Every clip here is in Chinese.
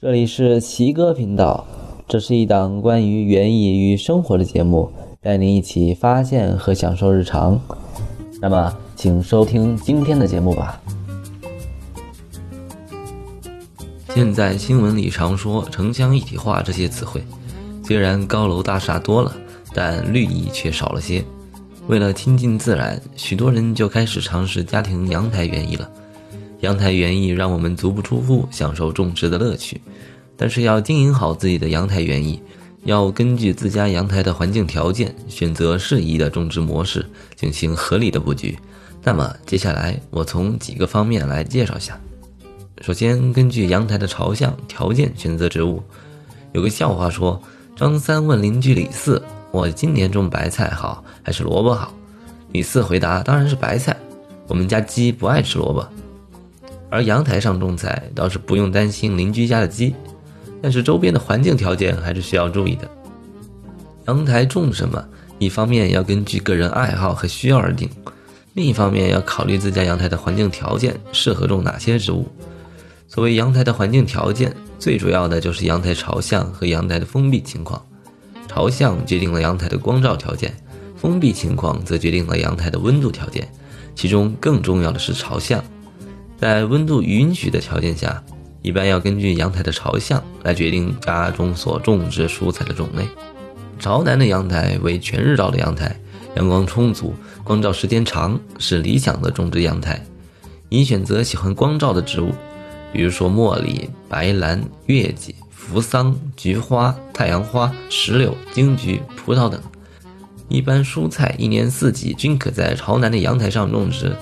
这里是奇哥频道，这是一档关于园艺与生活的节目，带您一起发现和享受日常。那么，请收听今天的节目吧。现在新闻里常说“城乡一体化”这些词汇，虽然高楼大厦多了，但绿意却少了些。为了亲近自然，许多人就开始尝试家庭阳台园艺了。阳台园艺让我们足不出户享受种植的乐趣，但是要经营好自己的阳台园艺，要根据自家阳台的环境条件，选择适宜的种植模式，进行合理的布局。那么接下来我从几个方面来介绍一下。首先，根据阳台的朝向条件选择植物。有个笑话说，张三问邻居李四：“我今年种白菜好还是萝卜好？”李四回答：“当然是白菜，我们家鸡不爱吃萝卜。”而阳台上种菜倒是不用担心邻居家的鸡，但是周边的环境条件还是需要注意的。阳台种什么，一方面要根据个人爱好和需要而定，另一方面要考虑自家阳台的环境条件适合种哪些植物。所谓阳台的环境条件，最主要的就是阳台朝向和阳台的封闭情况。朝向决定了阳台的光照条件，封闭情况则决定了阳台的温度条件，其中更重要的是朝向。在温度允许的条件下，一般要根据阳台的朝向来决定家中所种植蔬菜的种类。朝南的阳台为全日照的阳台，阳光充足，光照时间长，是理想的种植阳台。宜选择喜欢光照的植物，比如说茉莉、白兰、月季、扶桑、菊花、太阳花、石榴、金桔、葡萄等。一般蔬菜一年四季均可在朝南的阳台上种植。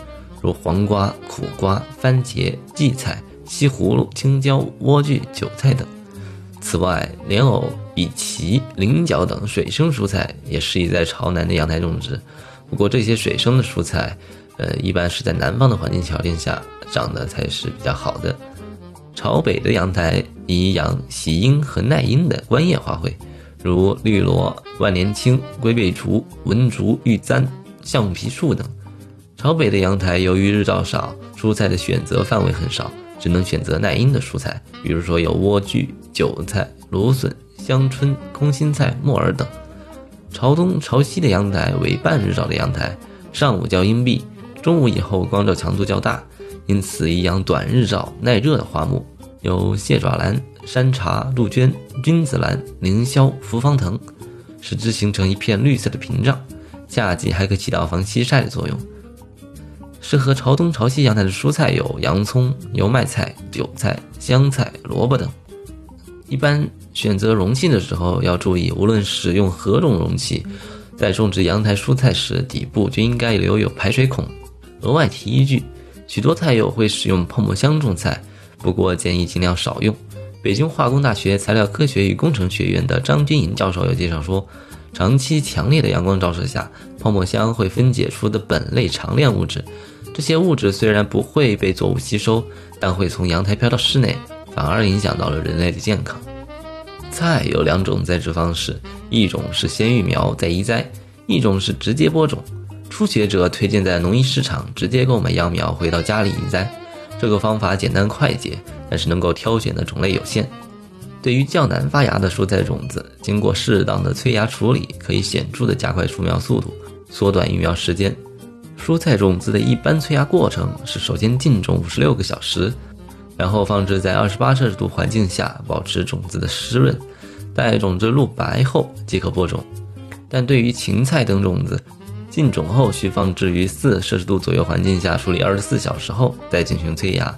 如黄瓜、苦瓜、番茄、荠菜、西葫芦、青椒、莴苣、韭菜等。此外，莲藕、荸荠、菱角等水生蔬菜也适宜在朝南的阳台种植。不过，这些水生的蔬菜，呃，一般是在南方的环境条件下长得才是比较好的。朝北的阳台宜养喜阴和耐阴的观叶花卉，如绿萝、万年青、龟背竹、文竹、玉簪、橡皮树等。朝北的阳台，由于日照少，蔬菜的选择范围很少，只能选择耐阴的蔬菜，比如说有莴苣、韭菜、芦笋、香椿、空心菜、木耳等。朝东、朝西的阳台为半日照的阳台，上午较阴蔽，中午以后光照强度较大，因此宜养短日照、耐热的花木，有蟹爪兰、山茶、杜鹃、君子兰、凌霄、扶芳藤，使之形成一片绿色的屏障。夏季还可起到防西晒的作用。适合朝东朝西阳台的蔬菜有洋葱、油麦菜、韭菜、香菜、萝卜等。一般选择容器的时候要注意，无论使用何种容器，在种植阳台蔬菜时，底部均应该留有排水孔。额外提一句，许多菜友会使用泡沫箱种菜，不过建议尽量少用。北京化工大学材料科学与工程学院的张军颖教授有介绍说，长期强烈的阳光照射下，泡沫箱会分解出的苯类长链物质。这些物质虽然不会被作物吸收，但会从阳台飘到室内，反而影响到了人类的健康。菜有两种栽植方式，一种是先育苗再移栽，一种是直接播种。初学者推荐在农艺市场直接购买秧苗回到家里移栽，这个方法简单快捷，但是能够挑选的种类有限。对于较难发芽的蔬菜种子，经过适当的催芽处理，可以显著的加快出苗速度，缩短育苗时间。蔬菜种子的一般催芽过程是：首先浸种五十六个小时，然后放置在二十八摄氏度环境下，保持种子的湿润，待种子露白后即可播种。但对于芹菜等种子，浸种后需放置于四摄氏度左右环境下处理二十四小时后再进行催芽。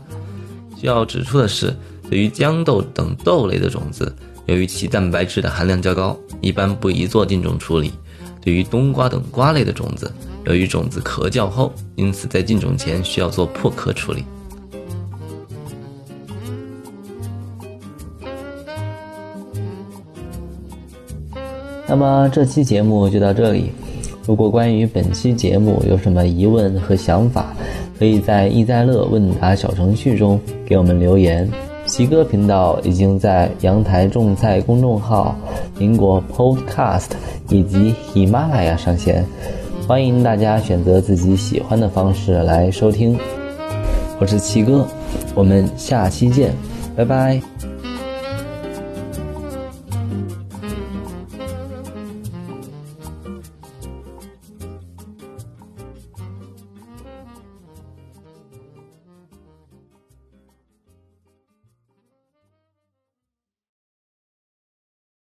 需要指出的是，对于豇豆等豆类的种子，由于其蛋白质的含量较高，一般不宜做浸种处理。对于冬瓜等瓜类的种子，由于种子壳较厚，因此在进种前需要做破壳处理。那么这期节目就到这里。如果关于本期节目有什么疑问和想法，可以在易在乐问答小程序中给我们留言。奇哥频道已经在阳台种菜公众号、苹果 Podcast 以及喜马拉雅上线。欢迎大家选择自己喜欢的方式来收听，我是七哥，我们下期见，拜拜。